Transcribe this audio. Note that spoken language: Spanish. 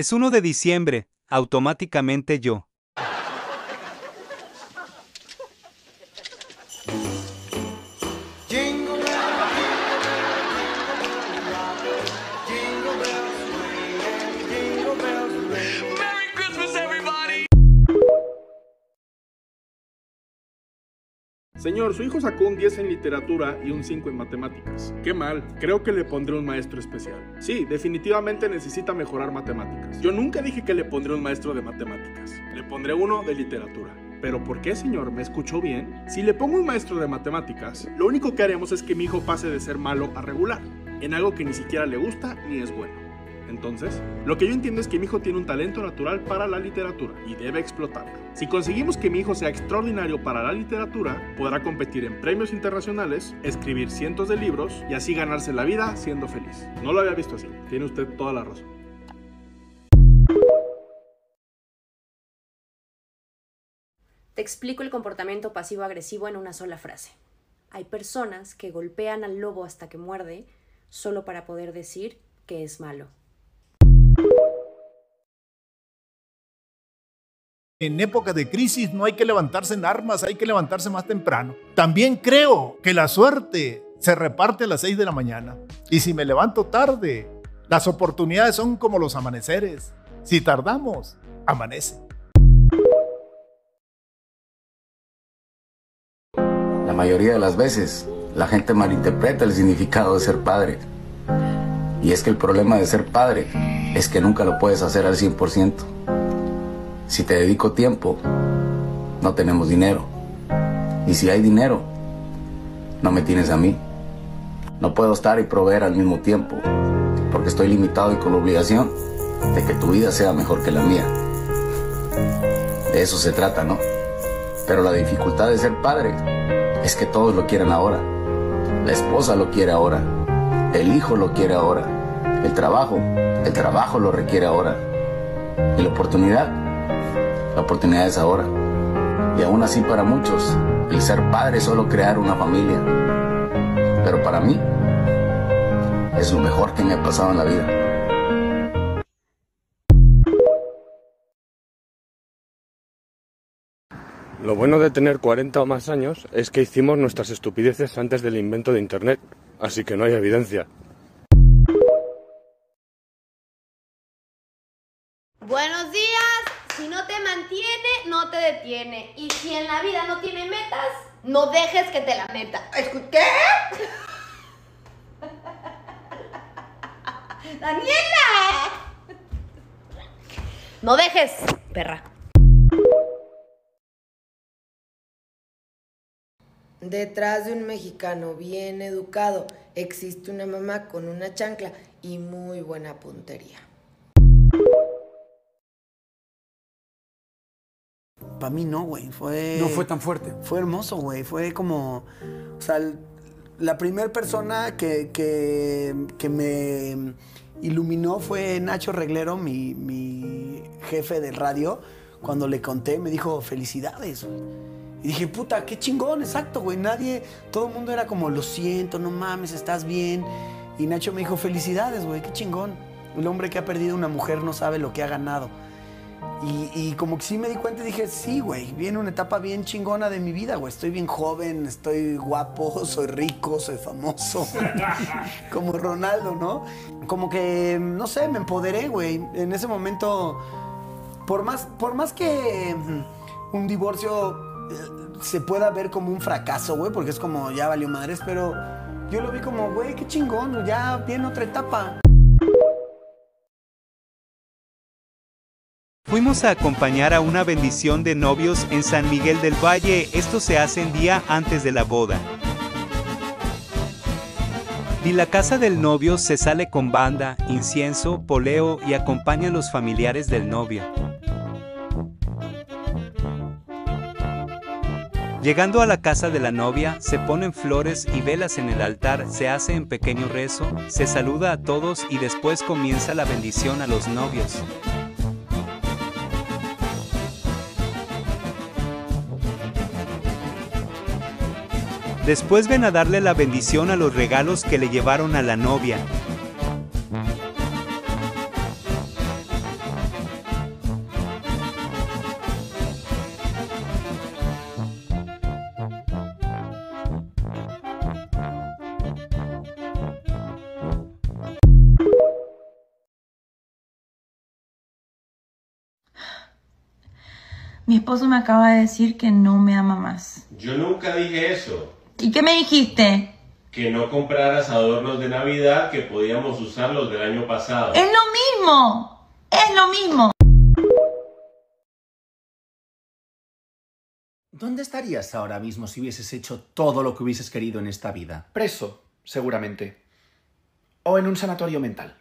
Es 1 de diciembre, automáticamente yo. Señor, su hijo sacó un 10 en literatura y un 5 en matemáticas. Qué mal, creo que le pondré un maestro especial. Sí, definitivamente necesita mejorar matemáticas. Yo nunca dije que le pondré un maestro de matemáticas. Le pondré uno de literatura. Pero ¿por qué, señor? ¿Me escuchó bien? Si le pongo un maestro de matemáticas, lo único que haremos es que mi hijo pase de ser malo a regular, en algo que ni siquiera le gusta ni es bueno. Entonces, lo que yo entiendo es que mi hijo tiene un talento natural para la literatura y debe explotarlo. Si conseguimos que mi hijo sea extraordinario para la literatura, podrá competir en premios internacionales, escribir cientos de libros y así ganarse la vida siendo feliz. No lo había visto así. Tiene usted toda la razón. Te explico el comportamiento pasivo-agresivo en una sola frase. Hay personas que golpean al lobo hasta que muerde solo para poder decir que es malo. En época de crisis no hay que levantarse en armas, hay que levantarse más temprano. También creo que la suerte se reparte a las 6 de la mañana. Y si me levanto tarde, las oportunidades son como los amaneceres. Si tardamos, amanece. La mayoría de las veces, la gente malinterpreta el significado de ser padre. Y es que el problema de ser padre es que nunca lo puedes hacer al 100%. Si te dedico tiempo, no tenemos dinero. Y si hay dinero, no me tienes a mí. No puedo estar y proveer al mismo tiempo, porque estoy limitado y con la obligación de que tu vida sea mejor que la mía. De eso se trata, ¿no? Pero la dificultad de ser padre es que todos lo quieren ahora. La esposa lo quiere ahora. El hijo lo quiere ahora. El trabajo, el trabajo lo requiere ahora. Y la oportunidad, la oportunidad es ahora. Y aún así para muchos, el ser padre es solo crear una familia. Pero para mí, es lo mejor que me ha pasado en la vida. Lo bueno de tener 40 o más años es que hicimos nuestras estupideces antes del invento de Internet, así que no hay evidencia. Buenos días. Si no te mantiene, no te detiene. Y si en la vida no tiene metas, no dejes que te la meta. ¿Qué? ¡Daniela! No dejes, perra. Detrás de un mexicano bien educado existe una mamá con una chancla y muy buena puntería. Para mí no, güey. Fue. No fue tan fuerte. Fue hermoso, güey. Fue como. O sea, la primera persona que, que, que me iluminó fue Nacho Reglero, mi, mi jefe de radio. Cuando le conté, me dijo, felicidades. Y dije, puta, qué chingón, exacto, güey. Nadie, todo el mundo era como, lo siento, no mames, estás bien. Y Nacho me dijo, felicidades, güey, qué chingón. El hombre que ha perdido una mujer no sabe lo que ha ganado. Y, como que sí me di cuenta y dije, sí, güey, viene una etapa bien chingona de mi vida, güey. Estoy bien joven, estoy guapo, soy rico, soy famoso. como Ronaldo, ¿no? Como que, no sé, me empoderé, güey. En ese momento, por más, por más que mm, un divorcio eh, se pueda ver como un fracaso, güey, porque es como, ya valió madres, pero yo lo vi como, güey, qué chingón, ya viene otra etapa. Fuimos a acompañar a una bendición de novios en San Miguel del Valle. Esto se hace en día antes de la boda. Y la casa del novio se sale con banda, incienso, poleo y acompaña a los familiares del novio. Llegando a la casa de la novia, se ponen flores y velas en el altar, se hace un pequeño rezo, se saluda a todos y después comienza la bendición a los novios. Después ven a darle la bendición a los regalos que le llevaron a la novia. Mi esposo me acaba de decir que no me ama más. Yo nunca dije eso. ¿Y qué me dijiste? Que no compraras adornos de Navidad que podíamos usar los del año pasado. Es lo mismo. Es lo mismo. ¿Dónde estarías ahora mismo si hubieses hecho todo lo que hubieses querido en esta vida? Preso, seguramente. O en un sanatorio mental.